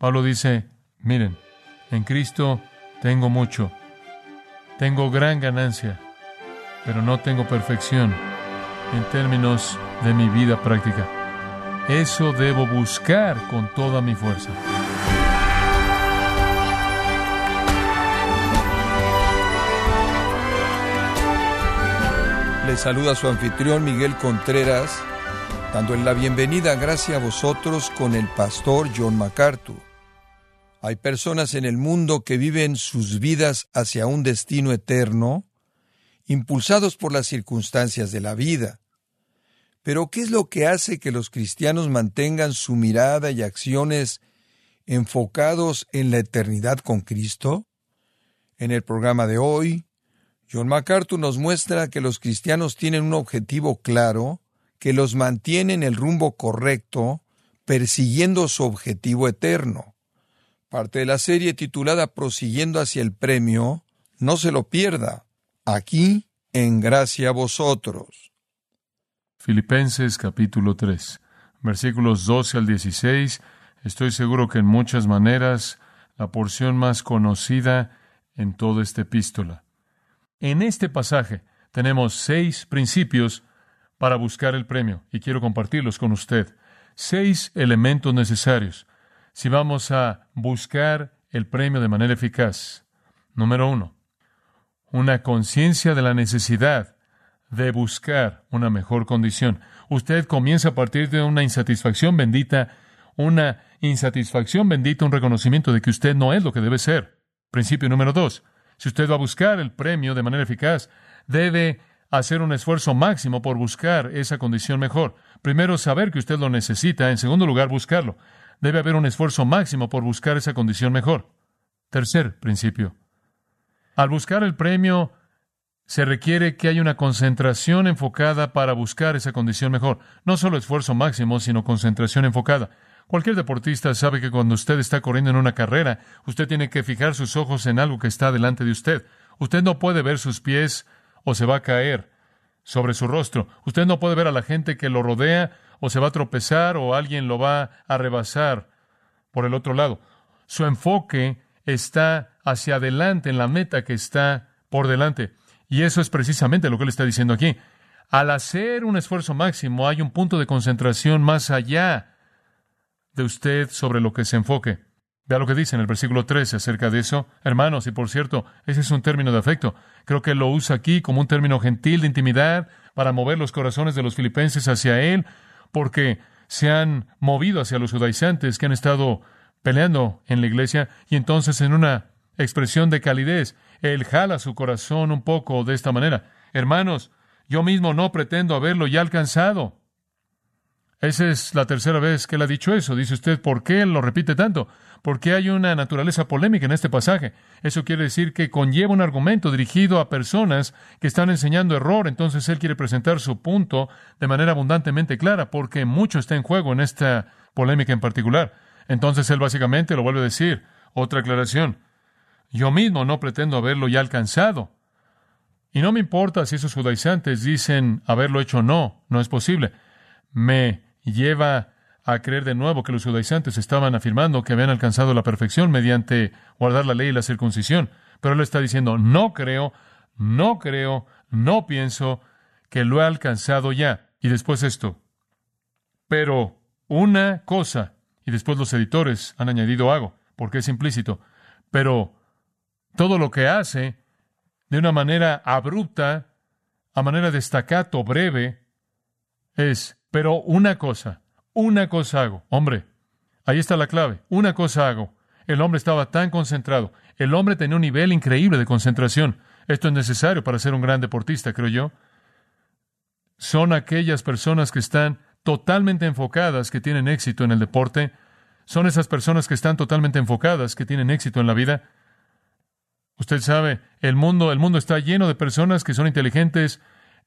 Pablo dice, miren, en Cristo tengo mucho, tengo gran ganancia, pero no tengo perfección en términos de mi vida práctica. Eso debo buscar con toda mi fuerza. Le saluda su anfitrión Miguel Contreras, dándole la bienvenida, gracias a vosotros, con el pastor John MacArthur. Hay personas en el mundo que viven sus vidas hacia un destino eterno, impulsados por las circunstancias de la vida. Pero ¿qué es lo que hace que los cristianos mantengan su mirada y acciones enfocados en la eternidad con Cristo? En el programa de hoy, John MacArthur nos muestra que los cristianos tienen un objetivo claro que los mantiene en el rumbo correcto, persiguiendo su objetivo eterno. Parte de la serie titulada Prosiguiendo hacia el premio, no se lo pierda, aquí en gracia a vosotros. Filipenses capítulo 3, versículos 12 al 16, estoy seguro que en muchas maneras la porción más conocida en toda esta epístola. En este pasaje tenemos seis principios para buscar el premio y quiero compartirlos con usted. Seis elementos necesarios si vamos a buscar el premio de manera eficaz. Número uno, una conciencia de la necesidad de buscar una mejor condición. Usted comienza a partir de una insatisfacción bendita, una insatisfacción bendita, un reconocimiento de que usted no es lo que debe ser. Principio número dos, si usted va a buscar el premio de manera eficaz, debe hacer un esfuerzo máximo por buscar esa condición mejor. Primero, saber que usted lo necesita. En segundo lugar, buscarlo. Debe haber un esfuerzo máximo por buscar esa condición mejor. Tercer principio. Al buscar el premio, se requiere que haya una concentración enfocada para buscar esa condición mejor. No solo esfuerzo máximo, sino concentración enfocada. Cualquier deportista sabe que cuando usted está corriendo en una carrera, usted tiene que fijar sus ojos en algo que está delante de usted. Usted no puede ver sus pies o se va a caer sobre su rostro. Usted no puede ver a la gente que lo rodea o se va a tropezar o alguien lo va a rebasar por el otro lado. Su enfoque está hacia adelante en la meta que está por delante. Y eso es precisamente lo que él está diciendo aquí. Al hacer un esfuerzo máximo hay un punto de concentración más allá de usted sobre lo que se enfoque. Vea lo que dice en el versículo 13 acerca de eso. Hermanos, y por cierto, ese es un término de afecto. Creo que lo usa aquí como un término gentil de intimidad para mover los corazones de los filipenses hacia él, porque se han movido hacia los judaizantes que han estado peleando en la iglesia, y entonces en una expresión de calidez, él jala su corazón un poco de esta manera. Hermanos, yo mismo no pretendo haberlo ya alcanzado esa es la tercera vez que él ha dicho eso. Dice usted, ¿por qué lo repite tanto? Porque hay una naturaleza polémica en este pasaje. Eso quiere decir que conlleva un argumento dirigido a personas que están enseñando error. Entonces él quiere presentar su punto de manera abundantemente clara, porque mucho está en juego en esta polémica en particular. Entonces él básicamente lo vuelve a decir. Otra aclaración. Yo mismo no pretendo haberlo ya alcanzado. Y no me importa si esos judaizantes dicen haberlo hecho o no. No es posible. Me lleva a creer de nuevo que los judaizantes estaban afirmando que habían alcanzado la perfección mediante guardar la ley y la circuncisión. Pero él está diciendo, no creo, no creo, no pienso que lo he alcanzado ya. Y después esto. Pero una cosa, y después los editores han añadido algo, porque es implícito, pero todo lo que hace de una manera abrupta, a manera de staccato breve, es pero una cosa, una cosa hago. Hombre, ahí está la clave. Una cosa hago. El hombre estaba tan concentrado. El hombre tenía un nivel increíble de concentración. Esto es necesario para ser un gran deportista, creo yo. Son aquellas personas que están totalmente enfocadas que tienen éxito en el deporte. Son esas personas que están totalmente enfocadas que tienen éxito en la vida. Usted sabe, el mundo, el mundo está lleno de personas que son inteligentes,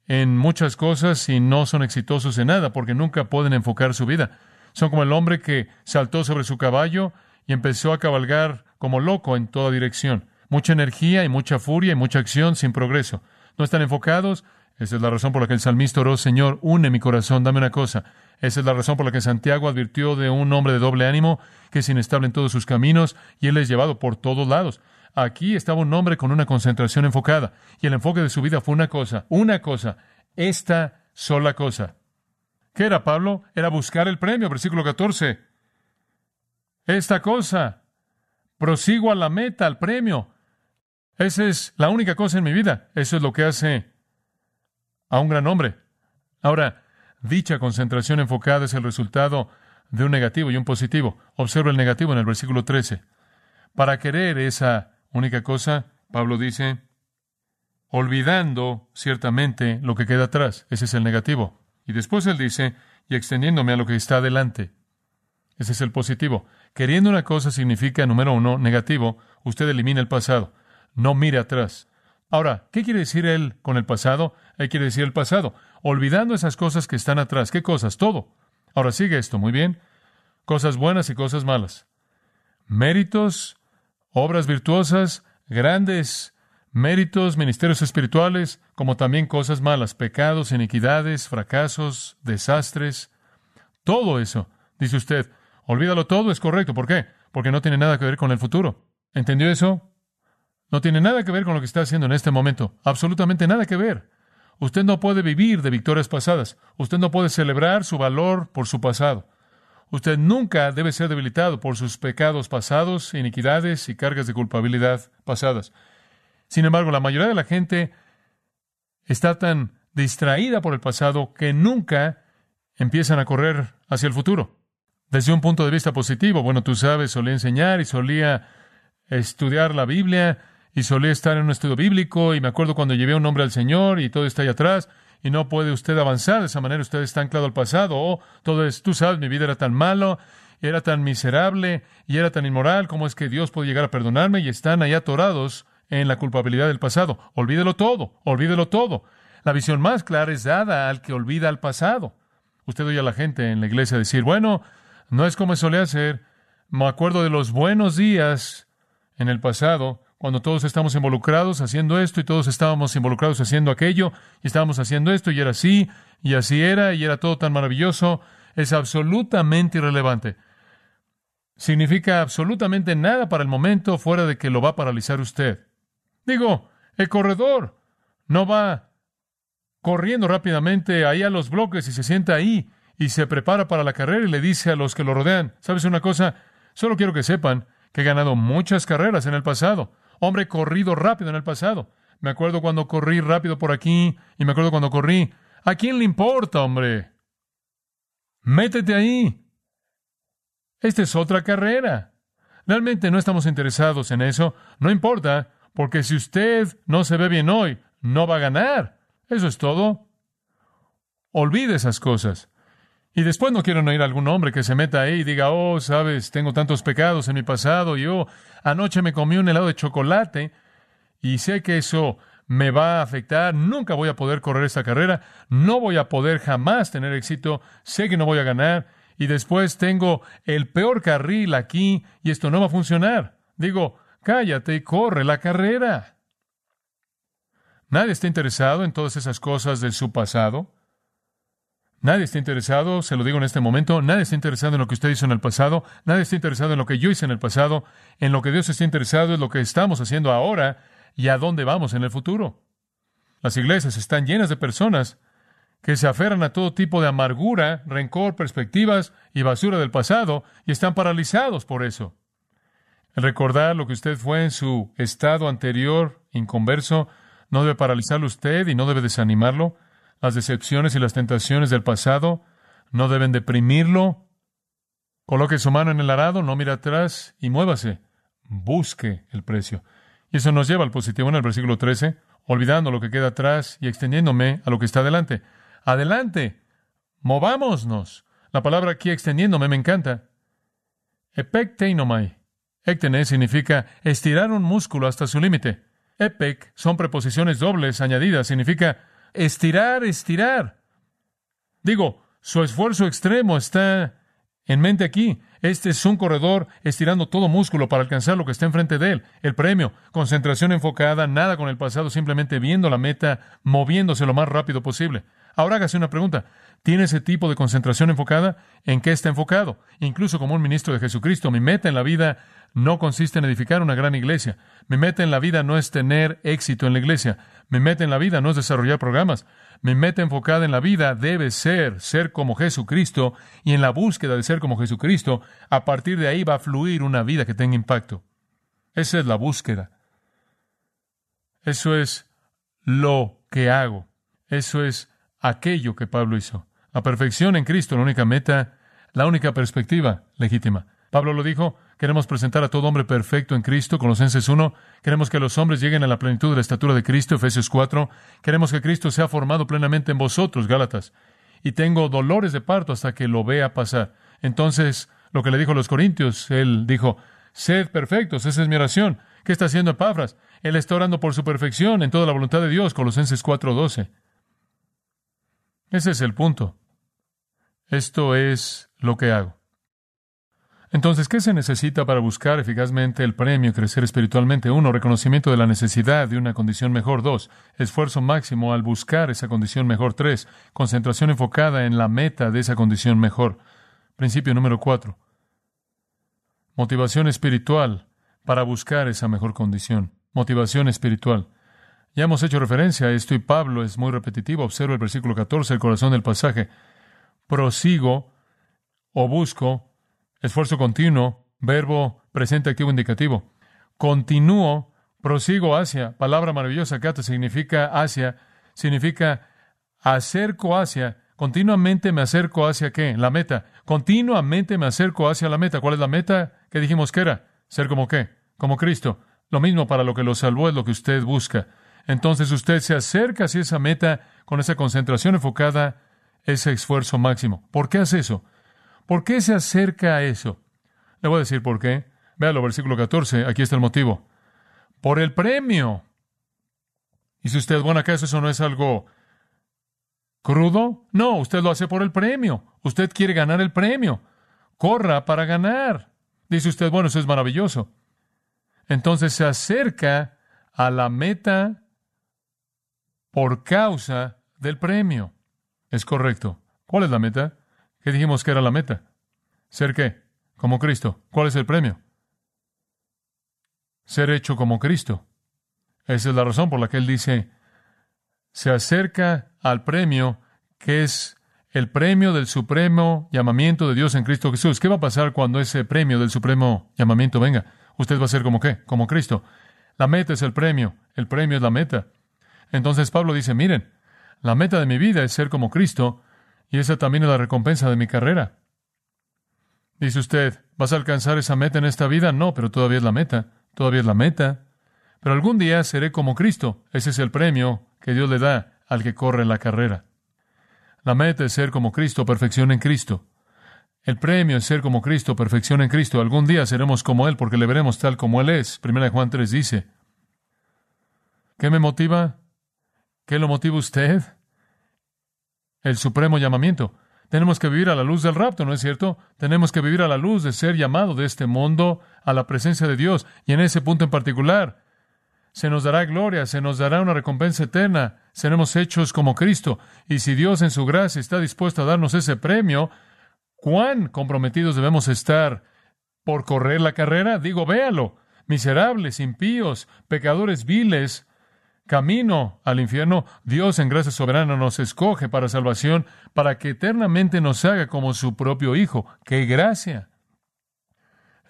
en muchas cosas y no son exitosos en nada porque nunca pueden enfocar su vida. Son como el hombre que saltó sobre su caballo y empezó a cabalgar como loco en toda dirección. Mucha energía y mucha furia y mucha acción sin progreso. No están enfocados, Esa es la razón por la que el salmista oró, Señor, une mi corazón, dame una cosa. Esa es la razón por la que Santiago advirtió de un hombre de doble ánimo, que es inestable en todos sus caminos, y él es llevado por todos lados. Aquí estaba un hombre con una concentración enfocada, y el enfoque de su vida fue una cosa, una cosa, esta sola cosa. ¿Qué era Pablo? Era buscar el premio, versículo 14. Esta cosa. Prosigo a la meta, al premio. Esa es la única cosa en mi vida. Eso es lo que hace a un gran hombre. Ahora, dicha concentración enfocada es el resultado de un negativo y un positivo. Observa el negativo en el versículo 13. Para querer esa única cosa, Pablo dice, olvidando ciertamente lo que queda atrás. Ese es el negativo. Y después él dice, y extendiéndome a lo que está adelante. Ese es el positivo. Queriendo una cosa significa, número uno, negativo, usted elimina el pasado. No mire atrás. Ahora, ¿qué quiere decir él con el pasado? Él quiere decir el pasado. Olvidando esas cosas que están atrás. ¿Qué cosas? Todo. Ahora sigue esto, muy bien. Cosas buenas y cosas malas. Méritos, obras virtuosas, grandes méritos, ministerios espirituales, como también cosas malas, pecados, iniquidades, fracasos, desastres. Todo eso, dice usted, olvídalo todo, es correcto. ¿Por qué? Porque no tiene nada que ver con el futuro. ¿Entendió eso? No tiene nada que ver con lo que está haciendo en este momento. Absolutamente nada que ver. Usted no puede vivir de victorias pasadas. Usted no puede celebrar su valor por su pasado. Usted nunca debe ser debilitado por sus pecados pasados, iniquidades y cargas de culpabilidad pasadas. Sin embargo, la mayoría de la gente está tan distraída por el pasado que nunca empiezan a correr hacia el futuro. Desde un punto de vista positivo, bueno, tú sabes, solía enseñar y solía estudiar la Biblia y solía estar en un estudio bíblico y me acuerdo cuando llevé un hombre al Señor y todo está ahí atrás y no puede usted avanzar de esa manera, usted está anclado al pasado, oh, todo es, tú sabes, mi vida era tan malo, era tan miserable y era tan inmoral, ¿cómo es que Dios puede llegar a perdonarme? Y están ahí atorados en la culpabilidad del pasado. Olvídelo todo, olvídelo todo. La visión más clara es dada al que olvida el pasado. Usted oye a la gente en la iglesia decir, bueno, no es como solía ser, me acuerdo de los buenos días en el pasado, cuando todos estamos involucrados haciendo esto y todos estábamos involucrados haciendo aquello y estábamos haciendo esto y era así y así era y era todo tan maravilloso, es absolutamente irrelevante. Significa absolutamente nada para el momento fuera de que lo va a paralizar usted. Digo, el corredor no va corriendo rápidamente ahí a los bloques y se sienta ahí y se prepara para la carrera y le dice a los que lo rodean, ¿sabes una cosa? Solo quiero que sepan que he ganado muchas carreras en el pasado. Hombre, corrido rápido en el pasado. Me acuerdo cuando corrí rápido por aquí y me acuerdo cuando corrí. ¿A quién le importa, hombre? Métete ahí. Esta es otra carrera. Realmente no estamos interesados en eso. No importa, porque si usted no se ve bien hoy, no va a ganar. Eso es todo. Olvide esas cosas. Y después no quiero oír a algún hombre que se meta ahí y diga, oh, sabes, tengo tantos pecados en mi pasado, y oh, anoche me comí un helado de chocolate y sé que eso me va a afectar, nunca voy a poder correr esta carrera, no voy a poder jamás tener éxito, sé que no voy a ganar, y después tengo el peor carril aquí y esto no va a funcionar. Digo, cállate y corre la carrera. Nadie está interesado en todas esas cosas de su pasado. Nadie está interesado, se lo digo en este momento, nadie está interesado en lo que usted hizo en el pasado, nadie está interesado en lo que yo hice en el pasado, en lo que Dios está interesado es lo que estamos haciendo ahora y a dónde vamos en el futuro. Las iglesias están llenas de personas que se aferran a todo tipo de amargura, rencor, perspectivas y basura del pasado y están paralizados por eso. Recordar lo que usted fue en su estado anterior, inconverso, no debe paralizarlo usted y no debe desanimarlo. Las decepciones y las tentaciones del pasado no deben deprimirlo. Coloque su mano en el arado, no mire atrás y muévase. Busque el precio. Y eso nos lleva al positivo en el versículo 13, olvidando lo que queda atrás y extendiéndome a lo que está adelante. Adelante, movámonos. La palabra aquí extendiéndome me encanta. Epecteinomai. Ectene significa estirar un músculo hasta su límite. Epec son preposiciones dobles añadidas, significa estirar, estirar. Digo, su esfuerzo extremo está en mente aquí. Este es un corredor estirando todo músculo para alcanzar lo que está enfrente de él. El premio, concentración enfocada, nada con el pasado, simplemente viendo la meta, moviéndose lo más rápido posible. Ahora hágase una pregunta. ¿Tiene ese tipo de concentración enfocada? ¿En qué está enfocado? Incluso como un ministro de Jesucristo, mi meta en la vida no consiste en edificar una gran iglesia. Mi meta en la vida no es tener éxito en la iglesia. Mi meta en la vida no es desarrollar programas. Mi meta enfocada en la vida debe ser ser como Jesucristo y en la búsqueda de ser como Jesucristo, a partir de ahí va a fluir una vida que tenga impacto. Esa es la búsqueda. Eso es lo que hago. Eso es aquello que Pablo hizo. La perfección en Cristo, la única meta, la única perspectiva legítima. Pablo lo dijo, queremos presentar a todo hombre perfecto en Cristo, Colosenses 1, queremos que los hombres lleguen a la plenitud de la estatura de Cristo, Efesios 4, queremos que Cristo sea formado plenamente en vosotros, Gálatas, y tengo dolores de parto hasta que lo vea pasar. Entonces, lo que le dijo a los Corintios, él dijo, sed perfectos, esa es mi oración. ¿Qué está haciendo Epafras? Él está orando por su perfección en toda la voluntad de Dios, Colosenses 4:12. Ese es el punto. Esto es lo que hago. Entonces, ¿qué se necesita para buscar eficazmente el premio crecer espiritualmente? Uno, reconocimiento de la necesidad de una condición mejor. Dos, esfuerzo máximo al buscar esa condición mejor. Tres, concentración enfocada en la meta de esa condición mejor. Principio número cuatro. Motivación espiritual para buscar esa mejor condición. Motivación espiritual. Ya hemos hecho referencia a esto y Pablo es muy repetitivo. Observa el versículo 14, el corazón del pasaje. Prosigo o busco esfuerzo continuo, verbo presente activo indicativo. Continúo, prosigo hacia, palabra maravillosa, kata significa hacia, significa acerco hacia, continuamente me acerco hacia qué? La meta. Continuamente me acerco hacia la meta. ¿Cuál es la meta? ¿Qué dijimos que era? Ser como qué? Como Cristo. Lo mismo para lo que lo salvó es lo que usted busca. Entonces usted se acerca hacia esa meta con esa concentración enfocada, ese esfuerzo máximo. ¿Por qué hace eso? ¿Por qué se acerca a eso? Le voy a decir por qué. Véalo, versículo 14. Aquí está el motivo. Por el premio. Y si usted, bueno, ¿acaso eso no es algo crudo? No, usted lo hace por el premio. Usted quiere ganar el premio. Corra para ganar. Dice usted, bueno, eso es maravilloso. Entonces se acerca a la meta por causa del premio. Es correcto. ¿Cuál es la meta? ¿Qué dijimos que era la meta? ¿Ser qué? Como Cristo. ¿Cuál es el premio? Ser hecho como Cristo. Esa es la razón por la que él dice, se acerca al premio que es el premio del supremo llamamiento de Dios en Cristo Jesús. ¿Qué va a pasar cuando ese premio del supremo llamamiento venga? Usted va a ser como qué? Como Cristo. La meta es el premio, el premio es la meta. Entonces Pablo dice, miren, la meta de mi vida es ser como Cristo y esa también es la recompensa de mi carrera. Dice usted, ¿vas a alcanzar esa meta en esta vida? No, pero todavía es la meta, todavía es la meta. Pero algún día seré como Cristo. Ese es el premio que Dios le da al que corre la carrera. La meta es ser como Cristo, perfección en Cristo. El premio es ser como Cristo, perfección en Cristo. Algún día seremos como Él porque le veremos tal como Él es. Primera Juan 3 dice. ¿Qué me motiva? ¿Qué lo motiva usted? el supremo llamamiento. Tenemos que vivir a la luz del rapto, ¿no es cierto? Tenemos que vivir a la luz de ser llamado de este mundo a la presencia de Dios. Y en ese punto en particular, se nos dará gloria, se nos dará una recompensa eterna, seremos hechos como Cristo. Y si Dios en su gracia está dispuesto a darnos ese premio, ¿cuán comprometidos debemos estar por correr la carrera? Digo, véalo. Miserables, impíos, pecadores viles, camino al infierno, Dios en gracia soberana nos escoge para salvación, para que eternamente nos haga como su propio Hijo. ¡Qué gracia!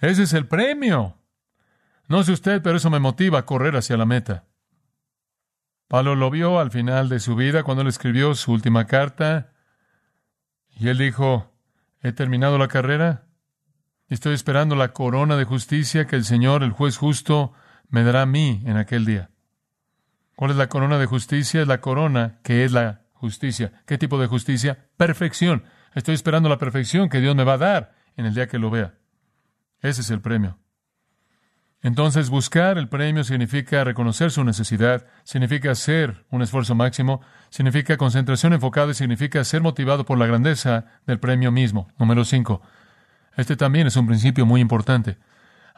Ese es el premio. No sé usted, pero eso me motiva a correr hacia la meta. Pablo lo vio al final de su vida cuando él escribió su última carta y él dijo, he terminado la carrera estoy esperando la corona de justicia que el Señor, el juez justo, me dará a mí en aquel día. ¿Cuál es la corona de justicia? Es la corona que es la justicia. ¿Qué tipo de justicia? Perfección. Estoy esperando la perfección que Dios me va a dar en el día que lo vea. Ese es el premio. Entonces, buscar el premio significa reconocer su necesidad, significa hacer un esfuerzo máximo, significa concentración enfocada y significa ser motivado por la grandeza del premio mismo. Número cinco. Este también es un principio muy importante.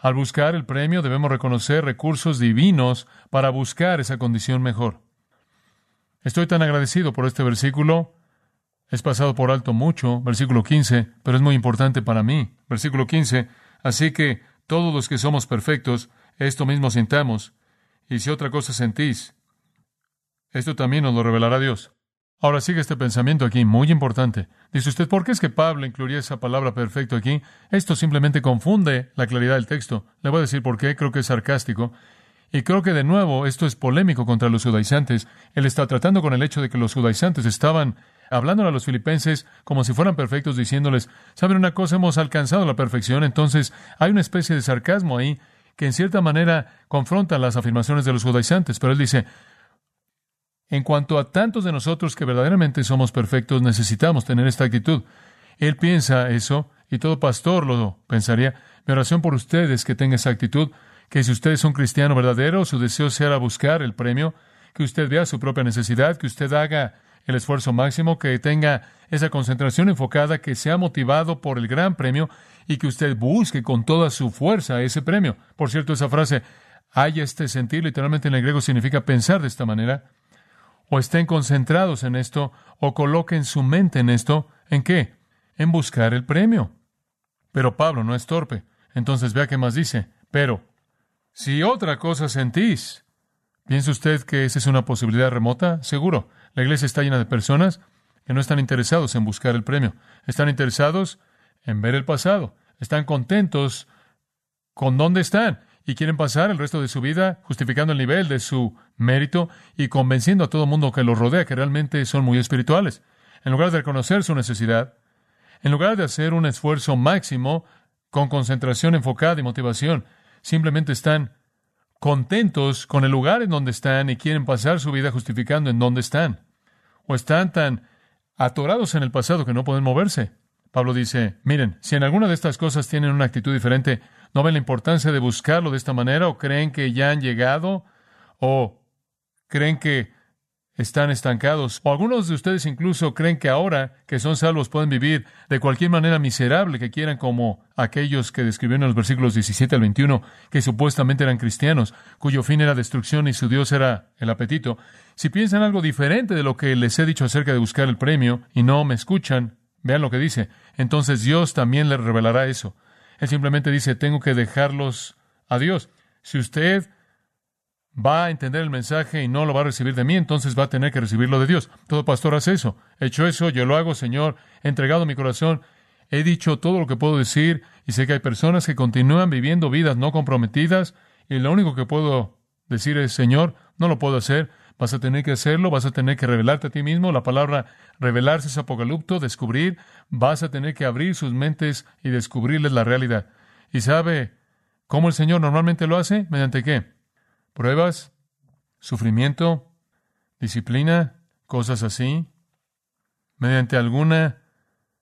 Al buscar el premio debemos reconocer recursos divinos para buscar esa condición mejor. Estoy tan agradecido por este versículo. Es pasado por alto mucho, versículo 15, pero es muy importante para mí. Versículo 15. Así que todos los que somos perfectos, esto mismo sintamos. Y si otra cosa sentís, esto también nos lo revelará Dios. Ahora sigue este pensamiento aquí, muy importante. Dice usted, ¿por qué es que Pablo incluiría esa palabra perfecto aquí? Esto simplemente confunde la claridad del texto. Le voy a decir por qué, creo que es sarcástico. Y creo que de nuevo esto es polémico contra los judaizantes. Él está tratando con el hecho de que los judaizantes estaban hablando a los filipenses como si fueran perfectos, diciéndoles, ¿saben una cosa? Hemos alcanzado la perfección. Entonces hay una especie de sarcasmo ahí que en cierta manera confronta las afirmaciones de los judaizantes. Pero él dice, en cuanto a tantos de nosotros que verdaderamente somos perfectos, necesitamos tener esta actitud. Él piensa eso, y todo pastor lo pensaría. Mi oración por ustedes es que tenga esa actitud, que si usted es un cristiano verdadero, su deseo sea buscar el premio, que usted vea su propia necesidad, que usted haga el esfuerzo máximo, que tenga esa concentración enfocada, que sea motivado por el gran premio y que usted busque con toda su fuerza ese premio. Por cierto, esa frase, haya este sentir, literalmente en el griego significa pensar de esta manera o estén concentrados en esto, o coloquen su mente en esto, ¿en qué? En buscar el premio. Pero Pablo no es torpe. Entonces vea qué más dice. Pero, si otra cosa sentís, ¿piensa usted que esa es una posibilidad remota? Seguro. La iglesia está llena de personas que no están interesados en buscar el premio. Están interesados en ver el pasado. Están contentos con dónde están y quieren pasar el resto de su vida justificando el nivel de su mérito y convenciendo a todo mundo que los rodea que realmente son muy espirituales. En lugar de reconocer su necesidad, en lugar de hacer un esfuerzo máximo con concentración enfocada y motivación, simplemente están contentos con el lugar en donde están y quieren pasar su vida justificando en dónde están. O están tan atorados en el pasado que no pueden moverse. Pablo dice, miren, si en alguna de estas cosas tienen una actitud diferente, ¿No ven la importancia de buscarlo de esta manera? ¿O creen que ya han llegado? ¿O creen que están estancados? ¿O algunos de ustedes incluso creen que ahora que son salvos pueden vivir de cualquier manera miserable que quieran, como aquellos que describieron en los versículos 17 al 21, que supuestamente eran cristianos, cuyo fin era destrucción y su Dios era el apetito? Si piensan algo diferente de lo que les he dicho acerca de buscar el premio y no me escuchan, vean lo que dice. Entonces Dios también les revelará eso. Él simplemente dice, tengo que dejarlos a Dios. Si usted va a entender el mensaje y no lo va a recibir de mí, entonces va a tener que recibirlo de Dios. Todo pastor hace eso. He hecho eso, yo lo hago, Señor. He entregado mi corazón. He dicho todo lo que puedo decir y sé que hay personas que continúan viviendo vidas no comprometidas y lo único que puedo decir es, Señor, no lo puedo hacer. Vas a tener que hacerlo, vas a tener que revelarte a ti mismo. La palabra revelarse es apocalipto, descubrir. Vas a tener que abrir sus mentes y descubrirles la realidad. ¿Y sabe cómo el Señor normalmente lo hace? ¿Mediante qué? Pruebas, sufrimiento, disciplina, cosas así. Mediante alguna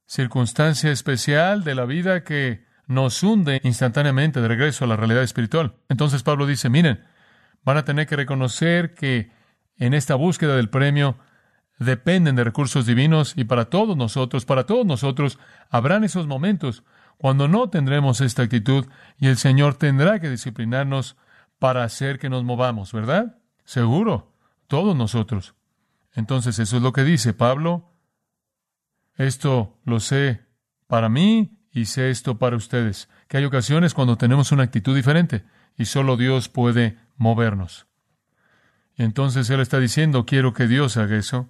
circunstancia especial de la vida que nos hunde instantáneamente de regreso a la realidad espiritual. Entonces Pablo dice, miren, van a tener que reconocer que en esta búsqueda del premio dependen de recursos divinos y para todos nosotros, para todos nosotros, habrán esos momentos cuando no tendremos esta actitud y el Señor tendrá que disciplinarnos para hacer que nos movamos, ¿verdad? Seguro, todos nosotros. Entonces eso es lo que dice Pablo. Esto lo sé para mí y sé esto para ustedes, que hay ocasiones cuando tenemos una actitud diferente y solo Dios puede movernos. Entonces Él está diciendo, quiero que Dios haga eso.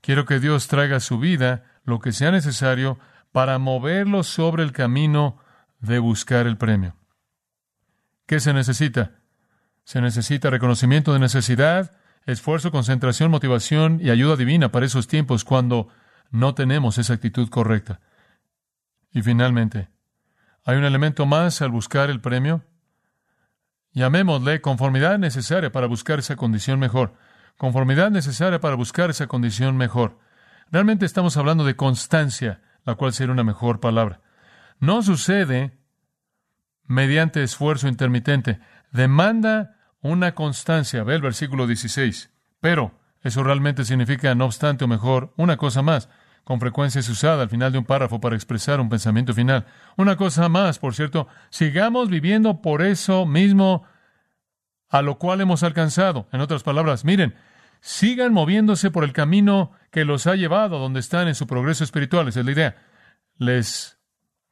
Quiero que Dios traiga a su vida lo que sea necesario para moverlo sobre el camino de buscar el premio. ¿Qué se necesita? Se necesita reconocimiento de necesidad, esfuerzo, concentración, motivación y ayuda divina para esos tiempos cuando no tenemos esa actitud correcta. Y finalmente, ¿hay un elemento más al buscar el premio? Llamémosle conformidad necesaria para buscar esa condición mejor. Conformidad necesaria para buscar esa condición mejor. Realmente estamos hablando de constancia, la cual sería una mejor palabra. No sucede mediante esfuerzo intermitente. Demanda una constancia. Ve el versículo 16. Pero eso realmente significa, no obstante, o mejor, una cosa más. Con frecuencia es usada al final de un párrafo para expresar un pensamiento final. Una cosa más, por cierto, sigamos viviendo por eso mismo a lo cual hemos alcanzado. En otras palabras, miren, sigan moviéndose por el camino que los ha llevado a donde están en su progreso espiritual. Esa es la idea. Les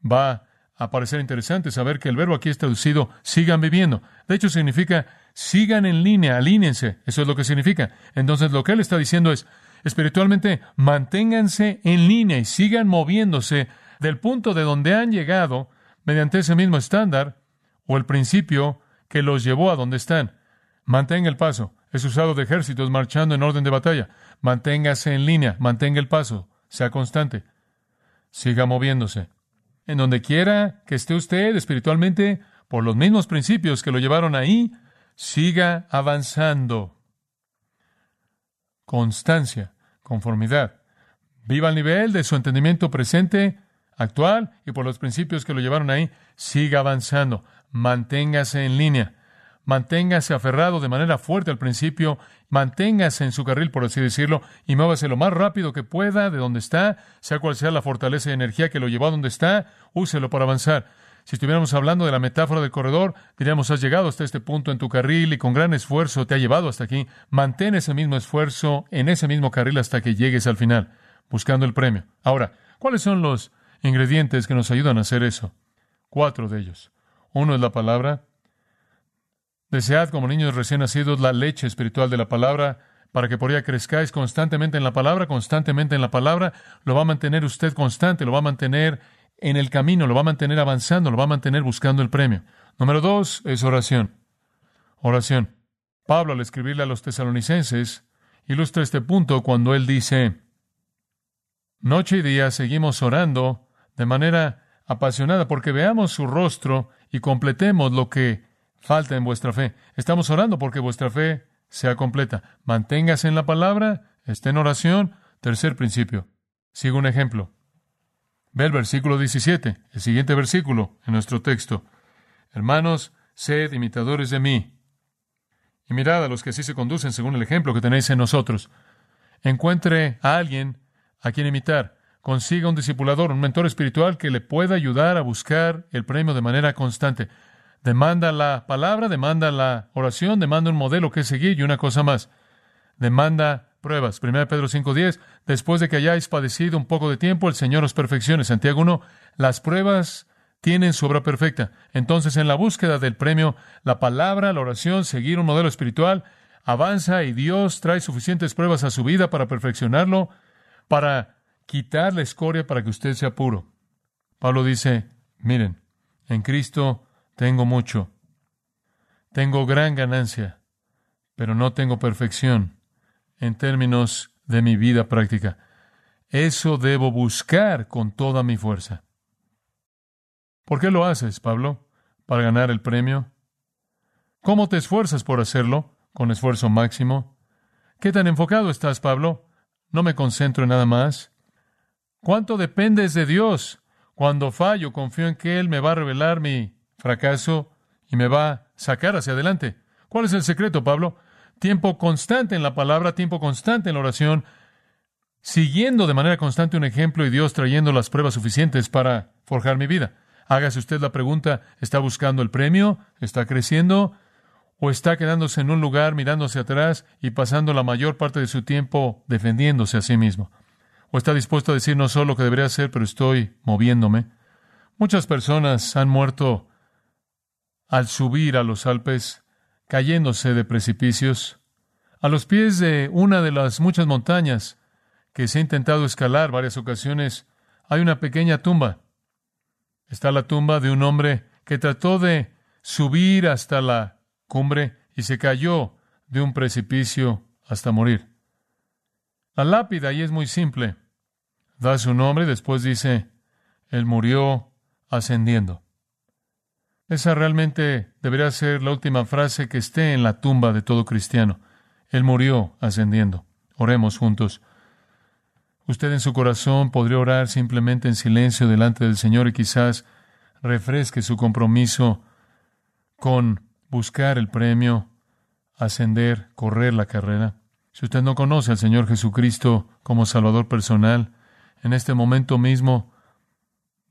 va a parecer interesante saber que el verbo aquí es traducido sigan viviendo. De hecho, significa sigan en línea, alínense. Eso es lo que significa. Entonces, lo que él está diciendo es, espiritualmente, manténganse en línea y sigan moviéndose del punto de donde han llegado mediante ese mismo estándar o el principio que los llevó a donde están. Mantenga el paso. Es usado de ejércitos marchando en orden de batalla. Manténgase en línea, mantenga el paso, sea constante. Siga moviéndose. En donde quiera que esté usted espiritualmente, por los mismos principios que lo llevaron ahí, siga avanzando. Constancia, conformidad. Viva al nivel de su entendimiento presente, actual, y por los principios que lo llevaron ahí, siga avanzando. Manténgase en línea. Manténgase aferrado de manera fuerte al principio, manténgase en su carril, por así decirlo, y muévase lo más rápido que pueda de donde está, sea cual sea la fortaleza y energía que lo llevó a donde está, úselo para avanzar. Si estuviéramos hablando de la metáfora del corredor, diríamos, has llegado hasta este punto en tu carril y con gran esfuerzo te ha llevado hasta aquí. Mantén ese mismo esfuerzo en ese mismo carril hasta que llegues al final, buscando el premio. Ahora, ¿cuáles son los ingredientes que nos ayudan a hacer eso? Cuatro de ellos. Uno es la palabra. Desead como niños recién nacidos la leche espiritual de la palabra para que por ella crezcáis constantemente en la palabra, constantemente en la palabra. Lo va a mantener usted constante, lo va a mantener en el camino, lo va a mantener avanzando, lo va a mantener buscando el premio. Número dos es oración. Oración. Pablo, al escribirle a los tesalonicenses, ilustra este punto cuando él dice, Noche y día seguimos orando de manera apasionada porque veamos su rostro y completemos lo que falta en vuestra fe. Estamos orando porque vuestra fe sea completa. Manténgase en la palabra, esté en oración. Tercer principio. Sigo un ejemplo. Ve el versículo 17, el siguiente versículo en nuestro texto. Hermanos, sed imitadores de mí. Y mirad a los que así se conducen según el ejemplo que tenéis en nosotros. Encuentre a alguien a quien imitar. Consiga un discipulador, un mentor espiritual que le pueda ayudar a buscar el premio de manera constante. Demanda la palabra, demanda la oración, demanda un modelo que seguir y una cosa más. Demanda pruebas. 1 Pedro 5:10, después de que hayáis padecido un poco de tiempo, el Señor os perfeccione. Santiago 1, las pruebas tienen su obra perfecta. Entonces, en la búsqueda del premio, la palabra, la oración, seguir un modelo espiritual, avanza y Dios trae suficientes pruebas a su vida para perfeccionarlo, para quitar la escoria para que usted sea puro. Pablo dice, miren, en Cristo tengo mucho, tengo gran ganancia, pero no tengo perfección en términos de mi vida práctica. Eso debo buscar con toda mi fuerza. ¿Por qué lo haces, Pablo? ¿Para ganar el premio? ¿Cómo te esfuerzas por hacerlo? ¿Con esfuerzo máximo? ¿Qué tan enfocado estás, Pablo? No me concentro en nada más. ¿Cuánto dependes de Dios? Cuando fallo, confío en que Él me va a revelar mi fracaso y me va a sacar hacia adelante. ¿Cuál es el secreto, Pablo? Tiempo constante en la palabra, tiempo constante en la oración, siguiendo de manera constante un ejemplo y Dios trayendo las pruebas suficientes para forjar mi vida. Hágase usted la pregunta, ¿está buscando el premio? ¿Está creciendo? ¿O está quedándose en un lugar mirándose atrás y pasando la mayor parte de su tiempo defendiéndose a sí mismo? ¿O está dispuesto a decir no solo lo que debería hacer, pero estoy moviéndome? Muchas personas han muerto al subir a los Alpes cayéndose de precipicios. A los pies de una de las muchas montañas que se ha intentado escalar varias ocasiones, hay una pequeña tumba. Está la tumba de un hombre que trató de subir hasta la cumbre y se cayó de un precipicio hasta morir. La lápida ahí es muy simple. Da su nombre y después dice, Él murió ascendiendo. Esa realmente debería ser la última frase que esté en la tumba de todo cristiano. Él murió ascendiendo. Oremos juntos. Usted en su corazón podría orar simplemente en silencio delante del Señor y quizás refresque su compromiso con buscar el premio, ascender, correr la carrera. Si usted no conoce al Señor Jesucristo como Salvador personal, En este momento mismo,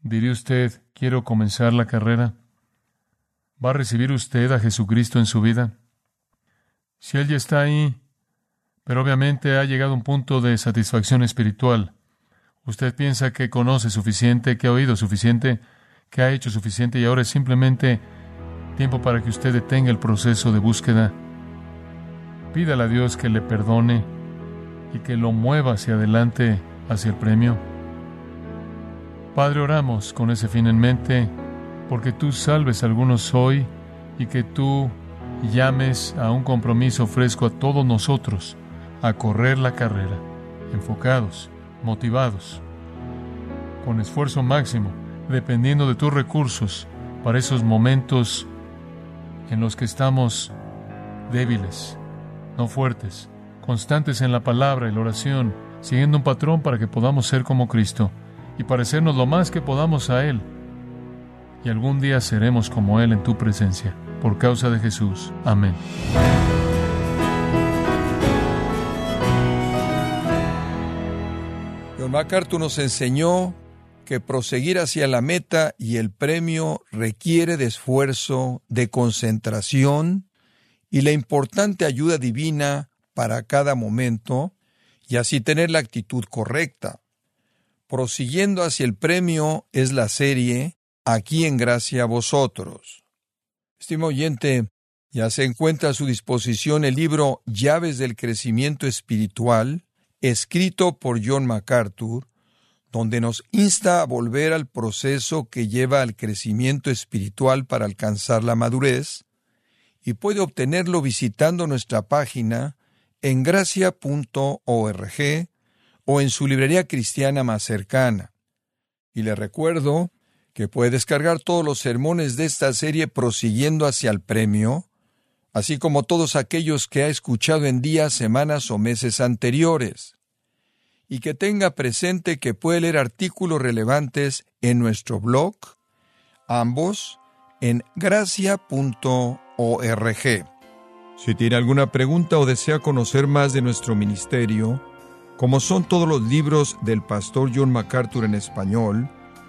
diría usted, quiero comenzar la carrera. ¿Va a recibir usted a Jesucristo en su vida? Si Él ya está ahí, pero obviamente ha llegado a un punto de satisfacción espiritual, usted piensa que conoce suficiente, que ha oído suficiente, que ha hecho suficiente y ahora es simplemente tiempo para que usted detenga el proceso de búsqueda. Pídale a Dios que le perdone y que lo mueva hacia adelante, hacia el premio. Padre, oramos con ese fin en mente, porque tú salves a algunos hoy y que tú llames a un compromiso fresco a todos nosotros a correr la carrera, enfocados, motivados, con esfuerzo máximo, dependiendo de tus recursos para esos momentos en los que estamos débiles, no fuertes, constantes en la palabra y la oración, siguiendo un patrón para que podamos ser como Cristo y parecernos lo más que podamos a Él. Y algún día seremos como Él en tu presencia, por causa de Jesús. Amén. John MacArthur nos enseñó que proseguir hacia la meta y el premio requiere de esfuerzo, de concentración y la importante ayuda divina para cada momento y así tener la actitud correcta. Prosiguiendo hacia el premio es la serie Aquí en gracia vosotros. Estimado oyente, ya se encuentra a su disposición el libro Llaves del Crecimiento Espiritual, escrito por John MacArthur, donde nos insta a volver al proceso que lleva al crecimiento espiritual para alcanzar la madurez, y puede obtenerlo visitando nuestra página en gracia.org o en su librería cristiana más cercana. Y le recuerdo que puede descargar todos los sermones de esta serie prosiguiendo hacia el premio, así como todos aquellos que ha escuchado en días, semanas o meses anteriores. Y que tenga presente que puede leer artículos relevantes en nuestro blog, ambos en gracia.org. Si tiene alguna pregunta o desea conocer más de nuestro ministerio, como son todos los libros del pastor John MacArthur en español,